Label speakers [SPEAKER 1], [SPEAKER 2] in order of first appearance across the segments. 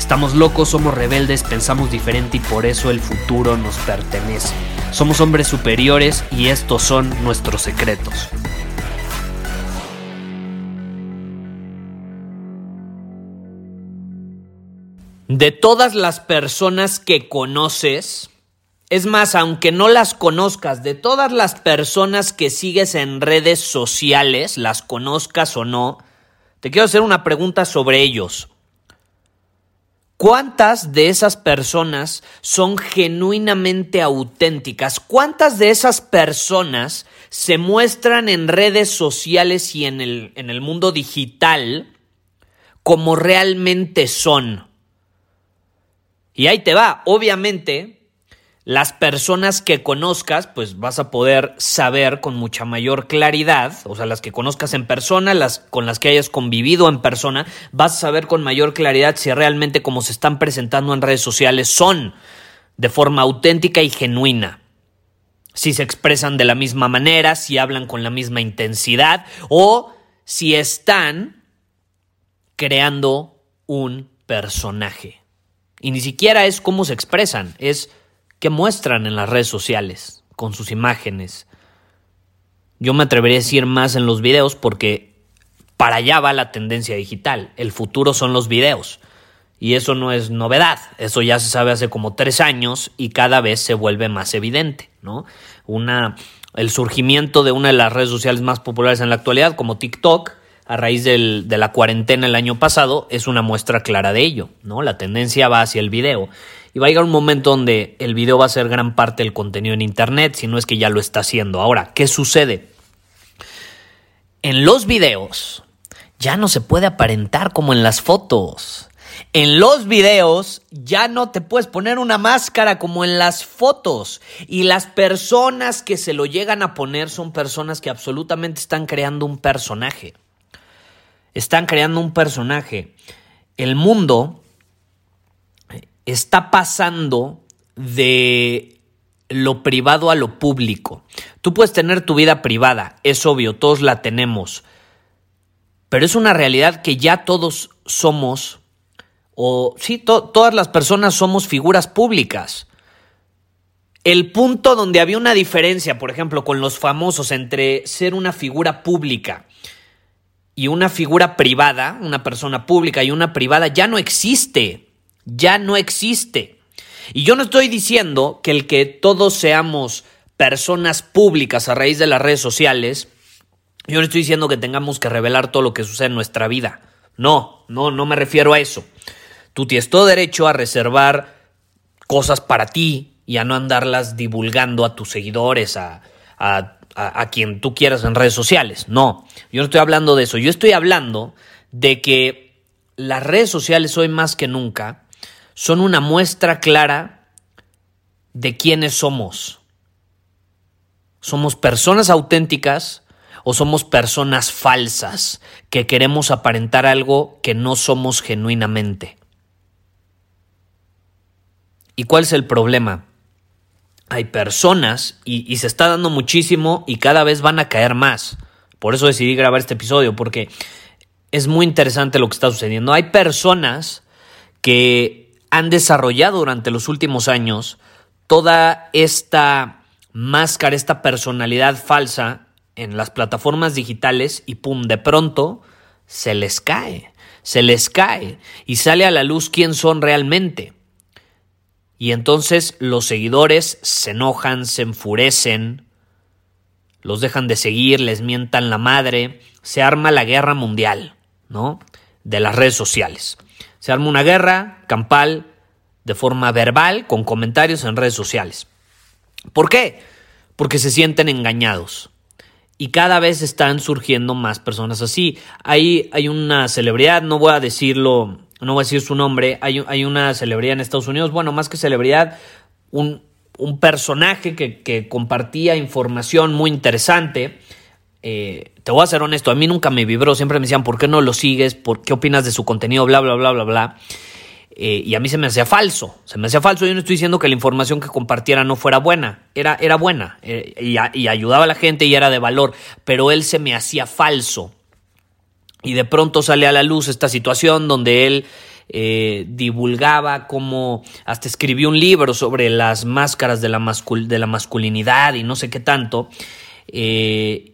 [SPEAKER 1] Estamos locos, somos rebeldes, pensamos diferente y por eso el futuro nos pertenece. Somos hombres superiores y estos son nuestros secretos. De todas las personas que conoces, es más, aunque no las conozcas, de todas las personas que sigues en redes sociales, las conozcas o no, te quiero hacer una pregunta sobre ellos. ¿Cuántas de esas personas son genuinamente auténticas? ¿Cuántas de esas personas se muestran en redes sociales y en el, en el mundo digital como realmente son? Y ahí te va, obviamente, las personas que conozcas, pues vas a poder saber con mucha mayor claridad, o sea, las que conozcas en persona, las con las que hayas convivido en persona, vas a saber con mayor claridad si realmente como se están presentando en redes sociales son de forma auténtica y genuina. Si se expresan de la misma manera, si hablan con la misma intensidad o si están creando un personaje. Y ni siquiera es cómo se expresan, es qué muestran en las redes sociales, con sus imágenes. Yo me atrevería a decir más en los videos porque para allá va la tendencia digital. El futuro son los videos. Y eso no es novedad, eso ya se sabe hace como tres años y cada vez se vuelve más evidente, ¿no? Una, el surgimiento de una de las redes sociales más populares en la actualidad, como TikTok, a raíz de la cuarentena el año pasado es una muestra clara de ello, ¿no? La tendencia va hacia el video. Y va a llegar un momento donde el video va a ser gran parte del contenido en Internet, si no es que ya lo está haciendo. Ahora, ¿qué sucede? En los videos ya no se puede aparentar como en las fotos. En los videos ya no te puedes poner una máscara como en las fotos. Y las personas que se lo llegan a poner son personas que absolutamente están creando un personaje. Están creando un personaje. El mundo está pasando de lo privado a lo público. Tú puedes tener tu vida privada, es obvio, todos la tenemos. Pero es una realidad que ya todos somos, o sí, todas las personas somos figuras públicas. El punto donde había una diferencia, por ejemplo, con los famosos entre ser una figura pública y una figura privada, una persona pública y una privada, ya no existe. Ya no existe. Y yo no estoy diciendo que el que todos seamos personas públicas a raíz de las redes sociales, yo no estoy diciendo que tengamos que revelar todo lo que sucede en nuestra vida. No, no, no me refiero a eso. Tú tienes todo derecho a reservar cosas para ti y a no andarlas divulgando a tus seguidores, a, a a, quien tú quieras en redes sociales. No, yo no estoy hablando de eso. Yo estoy hablando de que las redes sociales hoy más que nunca son una muestra clara de quiénes somos. ¿Somos personas auténticas o somos personas falsas que queremos aparentar algo que no somos genuinamente? ¿Y cuál es el problema? hay personas y, se está dando muchísimo y cada vez van a caer más. Por eso decidí grabar este episodio, porque es muy interesante lo que está sucediendo. Hay personas que han desarrollado durante los últimos años toda esta máscara, esta personalidad falsa en las plataformas digitales y pum, de pronto se les cae, se les cae y sale a la luz quién son realmente. Y entonces los seguidores se enojan, se enfurecen, los dejan de seguir, les mientan la madre, se arma la guerra mundial, ¿no? De las redes sociales. Se arma una guerra campal de forma verbal, con comentarios en redes sociales. ¿Por qué? Porque se sienten engañados. Y cada vez están surgiendo más personas así. Hay, hay una celebridad, no voy a decirlo, no voy a decir su nombre, hay, hay una celebridad en Estados Unidos, bueno, más que celebridad, un, un personaje que, que, compartía información muy interesante. Eh, te voy a ser honesto, a mí nunca me vibró, siempre me decían, ¿por qué no lo sigues? ¿Por qué opinas de su contenido? Bla, bla, bla, bla, bla. Eh, y a mí se me hacía falso, se me hacía falso. Yo no estoy diciendo que la información que compartiera no fuera buena, era, era buena eh, y, ayudaba a la gente y era de valor, pero él se me hacía falso. Y de pronto sale a la luz esta situación donde él eh, divulgaba como hasta escribió un libro sobre las máscaras de la, mascul de la masculinidad y no sé qué tanto, eh,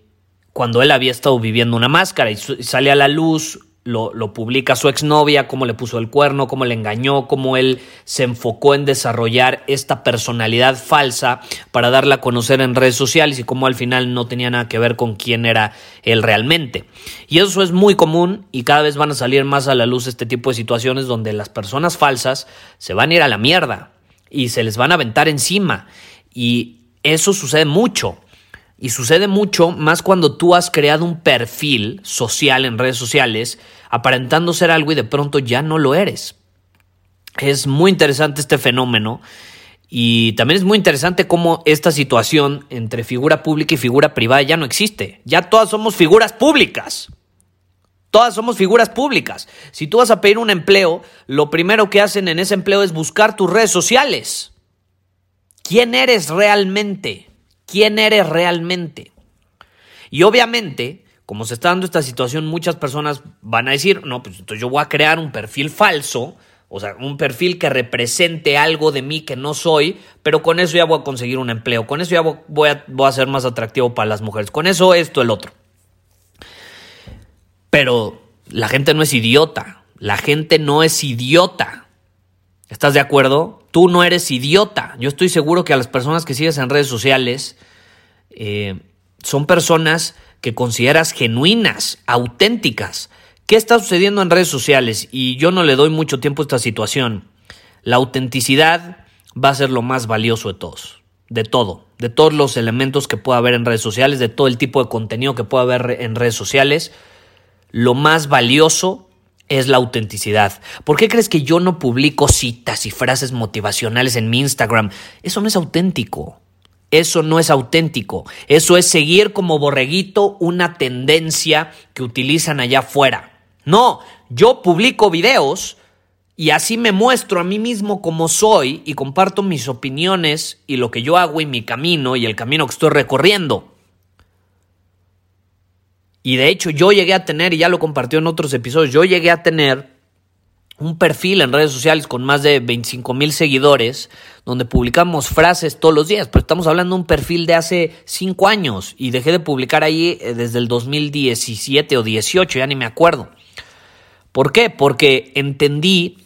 [SPEAKER 1] cuando él había estado viviendo una máscara y, sale a la luz lo, publica su exnovia, cómo le puso el cuerno, cómo le engañó, cómo él se enfocó en desarrollar esta personalidad falsa para darla a conocer en redes sociales y cómo al final no tenía nada que ver con quién era él realmente. Y eso es muy común y cada vez van a salir más a la luz este tipo de situaciones donde las personas falsas se van a ir a la mierda y se les van a aventar encima. Y eso sucede mucho. Y sucede mucho más cuando tú has creado un perfil social en redes sociales aparentando ser algo y de pronto ya no lo eres. Es muy interesante este fenómeno y también es muy interesante cómo esta situación entre figura pública y figura privada ya no existe. Ya todas somos figuras públicas. Todas somos figuras públicas. Si tú vas a pedir un empleo, lo primero que hacen en ese empleo es buscar tus redes sociales. ¿Quién eres realmente? Quién eres realmente. Y obviamente, como se está dando esta situación, muchas personas van a decir, no, pues entonces yo voy a crear un perfil falso, o sea, un perfil que represente algo de mí que no soy, pero con eso ya voy a conseguir un empleo, con eso ya voy a, ser más atractivo para las mujeres, con eso esto, el otro. Pero la gente no es idiota, la gente no es idiota. ¿Estás de acuerdo? Tú no eres idiota. Yo estoy seguro que a las personas que sigues en redes sociales eh, son personas que consideras genuinas, auténticas. ¿Qué está sucediendo en redes sociales? Y yo no le doy mucho tiempo a esta situación. La autenticidad va a ser lo más valioso de todos, de todo, de todos los elementos que pueda haber en redes sociales, de todo el tipo de contenido que pueda haber en redes sociales. Lo más valioso es la autenticidad. ¿Por qué crees que yo no publico citas y frases motivacionales en mi Instagram? Eso no es auténtico. Eso no es auténtico. Eso es seguir como borreguito una tendencia que utilizan allá afuera. No, yo publico videos y así me muestro a mí mismo como soy y comparto mis opiniones y lo que yo hago y mi camino y el camino que estoy recorriendo. Y de hecho yo llegué a tener, y ya lo compartió en otros episodios, yo llegué a tener un perfil en redes sociales con más de 25 mil seguidores, donde publicamos frases todos los días, pero estamos hablando de un perfil de hace 5 años y dejé de publicar ahí eh, desde el 2017 o 18, ya ni me acuerdo. ¿Por qué? Porque entendí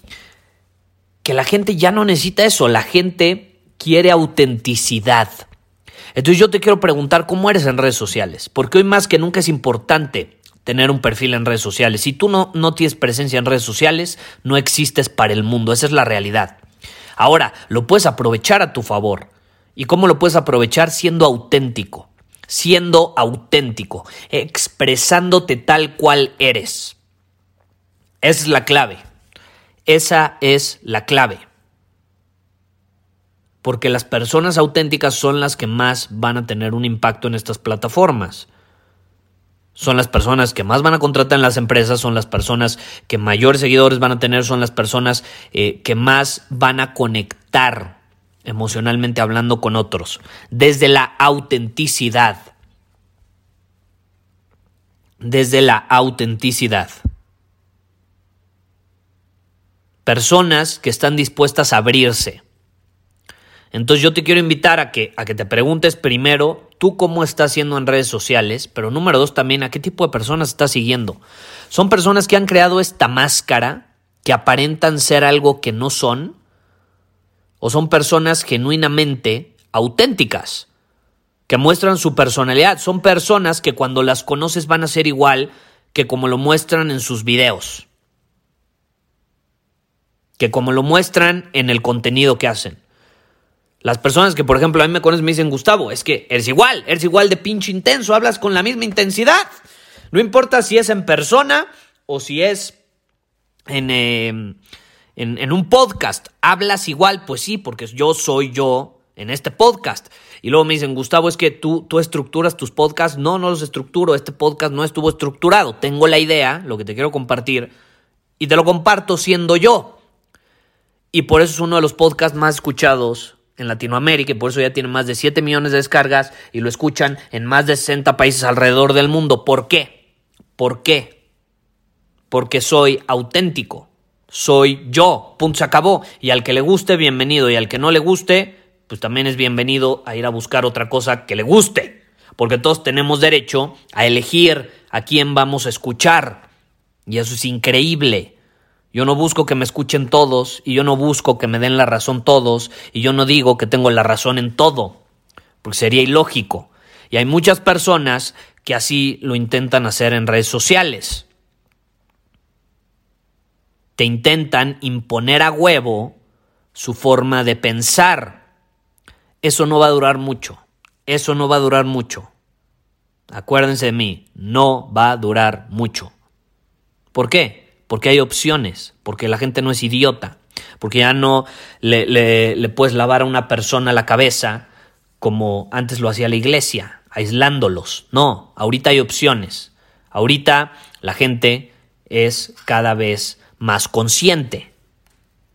[SPEAKER 1] que la gente ya no necesita eso, la gente quiere autenticidad. Entonces yo te quiero preguntar cómo eres en redes sociales, porque hoy más que nunca es importante tener un perfil en redes sociales. Si tú no, no tienes presencia en redes sociales, no existes para el mundo, esa es la realidad. Ahora, lo puedes aprovechar a tu favor. ¿Y cómo lo puedes aprovechar? Siendo auténtico, siendo auténtico, expresándote tal cual eres. Esa es la clave. Esa es la clave porque las personas auténticas son las que más van a tener un impacto en estas plataformas. Son las personas que más van a contratar en las empresas, son las personas que mayores seguidores van a tener, son las personas eh, que más van a conectar emocionalmente hablando con otros, desde la autenticidad. Desde la autenticidad. Personas que están dispuestas a abrirse entonces yo te quiero invitar a que, a que te preguntes primero tú cómo estás haciendo en redes sociales, pero número dos también a qué tipo de personas estás siguiendo. Son personas que han creado esta máscara, que aparentan ser algo que no son, o son personas genuinamente auténticas, que muestran su personalidad. Son personas que cuando las conoces van a ser igual que como lo muestran en sus videos. que como lo muestran en el contenido que hacen. Las personas que, por ejemplo, a mí me conocen me dicen, Gustavo, es que eres igual, eres igual de pinche intenso, hablas con la misma intensidad. No importa si es en persona o si es en, em, en, en un podcast, hablas igual, pues sí, porque yo soy yo en este podcast. Y luego me dicen, Gustavo, es que tú, tú estructuras tus podcasts. No, no los estructuro. Este podcast no estuvo estructurado. Tengo la idea, lo que te quiero compartir, y te lo comparto siendo yo. Y por eso es uno de los podcasts más escuchados en Latinoamérica y por eso ya tiene más de 7 millones de descargas y lo escuchan en más de 60 países alrededor del mundo. ¿Por qué? ¿Por qué? Porque soy auténtico. Soy yo. Punto se acabó. Y al que le guste, bienvenido. Y al que no le guste, pues también es bienvenido a ir a buscar otra cosa que le guste. Porque todos tenemos derecho a elegir a quién vamos a escuchar. Y eso es increíble. Yo no busco que me escuchen todos y yo no busco que me den la razón todos y yo no digo que tengo la razón en todo, porque sería ilógico. Y hay muchas personas que así lo intentan hacer en redes sociales. Te intentan imponer a huevo su forma de pensar. Eso no va a durar mucho. Eso no va a durar mucho. Acuérdense de mí, no va a durar mucho. ¿Por qué? Porque hay opciones, porque la gente no es idiota, porque ya no le, puedes lavar a una persona la cabeza como antes lo hacía la iglesia, aislándolos. No, ahorita hay opciones. Ahorita la gente es cada vez más consciente.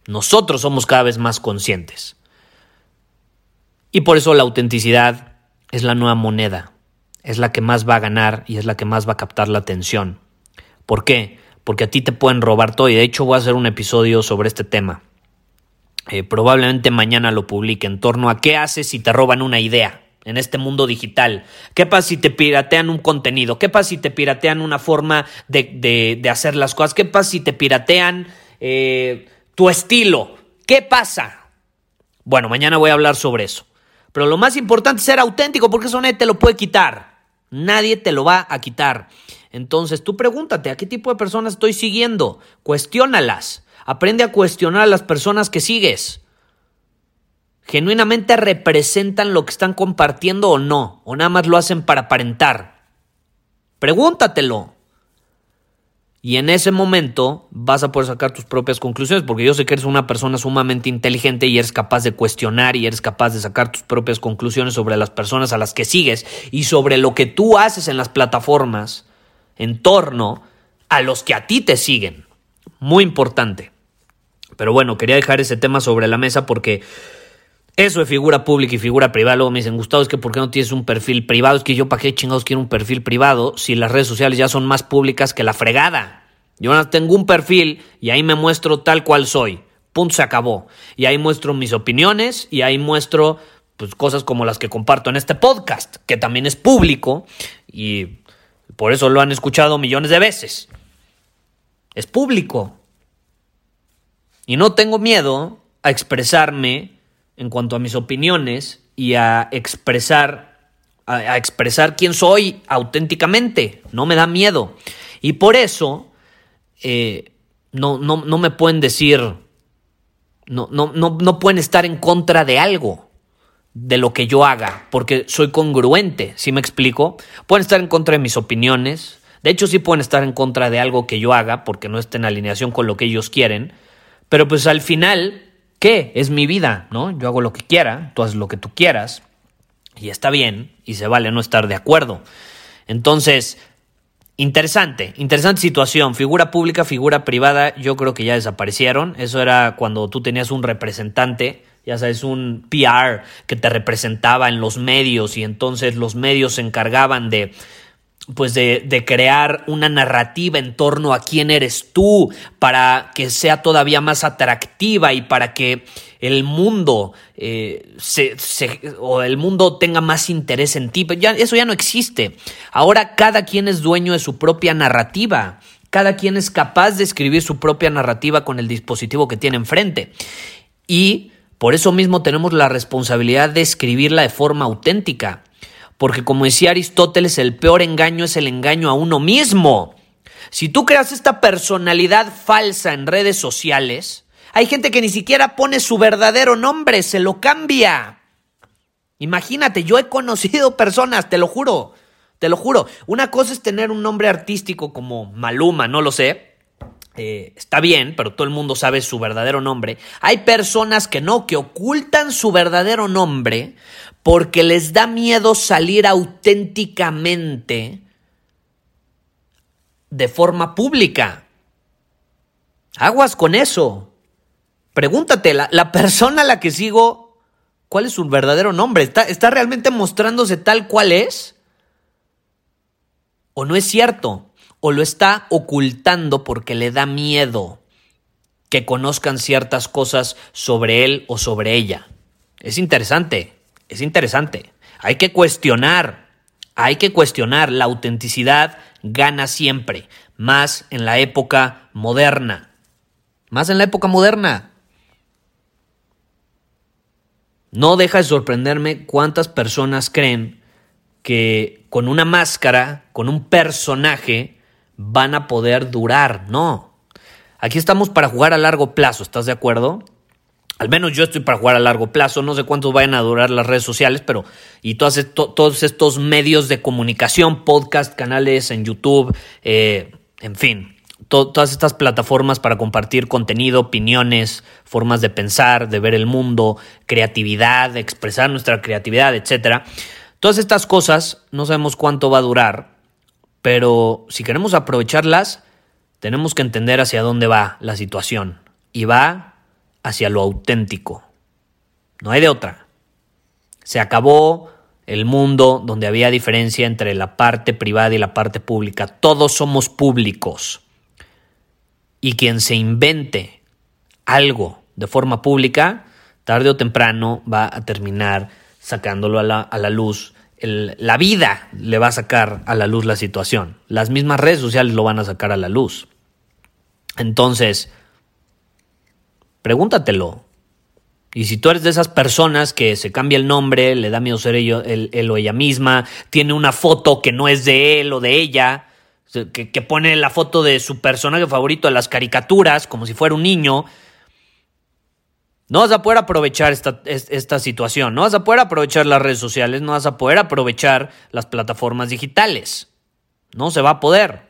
[SPEAKER 1] Nosotros somos cada vez más conscientes. Y por eso la autenticidad es la nueva moneda, es la que más va a ganar y es la que más va a captar la atención. ¿Por qué? Porque a ti te pueden robar todo y de hecho voy a hacer un episodio sobre este tema. Eh, probablemente mañana lo publique en torno a qué haces si te roban una idea en este mundo digital. ¿Qué pasa si te piratean un contenido? ¿Qué pasa si te piratean una forma de, hacer las cosas? ¿Qué pasa si te piratean eh, tu estilo? ¿Qué pasa? Bueno, mañana voy a hablar sobre eso. Pero lo más importante es ser auténtico porque eso nadie te lo puede quitar. Nadie te lo va a quitar. Entonces tú pregúntate, ¿a qué tipo de personas estoy siguiendo? Cuestiónalas. Aprende a cuestionar a las personas que sigues. ¿Genuinamente representan lo que están compartiendo o no? ¿O nada más lo hacen para aparentar? Pregúntatelo. Y en ese momento vas a poder sacar tus propias conclusiones, porque yo sé que eres una persona sumamente inteligente y eres capaz de cuestionar y eres capaz de sacar tus propias conclusiones sobre las personas a las que sigues y sobre lo que tú haces en las plataformas en torno a los que a ti te siguen. Muy importante. Pero bueno, quería dejar ese tema sobre la mesa porque eso de figura pública y figura privada, luego me dicen, Gustavo, es que ¿por qué no tienes un perfil privado? Es que yo para qué chingados quiero un perfil privado si las redes sociales ya son más públicas que la fregada. Yo ahora tengo un perfil y ahí me muestro tal cual soy. Punto, se acabó. Y ahí muestro mis opiniones y ahí muestro pues, cosas como las que comparto en este podcast, que también es público y por eso lo han escuchado millones de veces. Es público. Y no tengo miedo a expresarme en cuanto a mis opiniones y a expresar a, expresar quién soy auténticamente. No me da miedo. Y por eso eh, no, no, no, me pueden decir, no, no, no, no pueden estar en contra de algo de lo que yo haga, porque soy congruente, ¿sí me explico? Pueden estar en contra de mis opiniones, de hecho sí pueden estar en contra de algo que yo haga, porque no esté en alineación con lo que ellos quieren, pero pues al final, ¿qué? Es mi vida, ¿no? Yo hago lo que quiera, tú haces lo que tú quieras, y está bien, y se vale no estar de acuerdo. Entonces, Interesante, interesante situación. Figura pública, figura privada, yo creo que ya desaparecieron. Eso era cuando tú tenías un representante ya sabes, un PR que te representaba en los medios y entonces los medios se encargaban de pues de, de, crear una narrativa en torno a quién eres tú para que sea todavía más atractiva y para que el mundo eh, o el mundo tenga más interés en ti. Ya, eso ya no existe. Ahora cada quien es dueño de su propia narrativa. Cada quien es capaz de escribir su propia narrativa con el dispositivo que tiene enfrente. Y por eso mismo tenemos la responsabilidad de escribirla de forma auténtica, porque como decía Aristóteles, el peor engaño es el engaño a uno mismo. Si tú creas esta personalidad falsa en redes sociales, Hay gente que ni siquiera pone su verdadero nombre, se lo cambia. Imagínate, yo he conocido personas, te lo juro, te lo juro. Una cosa es tener un nombre artístico como Maluma, no lo sé. Eh, está bien, pero todo el mundo sabe su verdadero nombre. Hay personas que no, que ocultan su verdadero nombre porque les da miedo salir auténticamente de forma pública. Aguas con eso. Pregúntate, la, la persona a la que sigo, ¿cuál es su verdadero nombre? ¿Está, ¿Está realmente mostrándose tal cual es? ¿O no es cierto? ¿O lo está ocultando porque le da miedo que conozcan ciertas cosas sobre él o sobre ella? Es interesante, es interesante. Hay que cuestionar, hay que cuestionar. La autenticidad gana siempre, más en la época moderna. Más en la época moderna. No deja de sorprenderme cuántas personas creen que con una máscara, con un personaje, van a poder durar. No. Aquí estamos para jugar a largo plazo, ¿estás de acuerdo? Al menos yo estoy para jugar a largo plazo, no sé cuántos vayan a durar las redes sociales, pero y todos estos medios de comunicación, podcast, canales en YouTube, eh, en fin, todas estas plataformas para compartir contenido, opiniones, formas de pensar, de ver el mundo, creatividad, expresar nuestra creatividad, etc. Todas estas cosas no sabemos cuánto va a durar, pero si queremos aprovecharlas, tenemos que entender hacia dónde va la situación. Y va hacia lo auténtico. No hay de otra. Se acabó el mundo donde había diferencia entre la parte privada y la parte pública. Todos somos públicos. Y quien se invente algo de forma pública, tarde o temprano va a terminar sacándolo a la, luz. La vida le va a sacar a la luz la situación. Las mismas redes sociales lo van a sacar a la luz. Entonces, pregúntatelo. Y si tú eres de esas personas que se cambia el nombre, le da miedo ser él o ella misma, tiene una foto que no es de él o de ella, que, pone la foto de su personaje favorito de las caricaturas, como si fuera un niño. No vas a poder aprovechar esta, esta, situación, no vas a poder aprovechar las redes sociales, no vas a poder aprovechar las plataformas digitales. No se va a poder.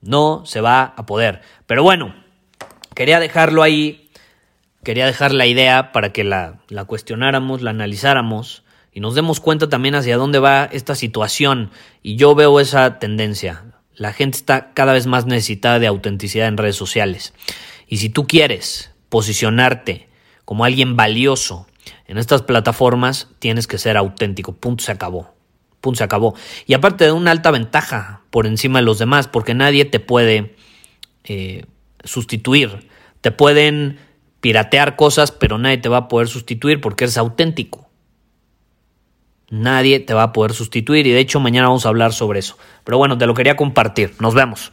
[SPEAKER 1] No se va a poder. Pero bueno, quería dejarlo ahí, quería dejar la idea para que la, la cuestionáramos, la analizáramos y nos demos cuenta también hacia dónde va esta situación. Y yo veo esa tendencia. La gente está cada vez más necesitada de autenticidad en redes sociales. Y si tú quieres posicionarte como alguien valioso en estas plataformas, tienes que ser auténtico. Punto se acabó. Punto se acabó. Y aparte de una alta ventaja por encima de los demás, porque nadie te puede eh, sustituir. Te pueden piratear cosas, pero nadie te va a poder sustituir porque eres auténtico. Nadie te va a poder sustituir y de hecho mañana vamos a hablar sobre eso. Pero bueno, te lo quería compartir. Nos vemos.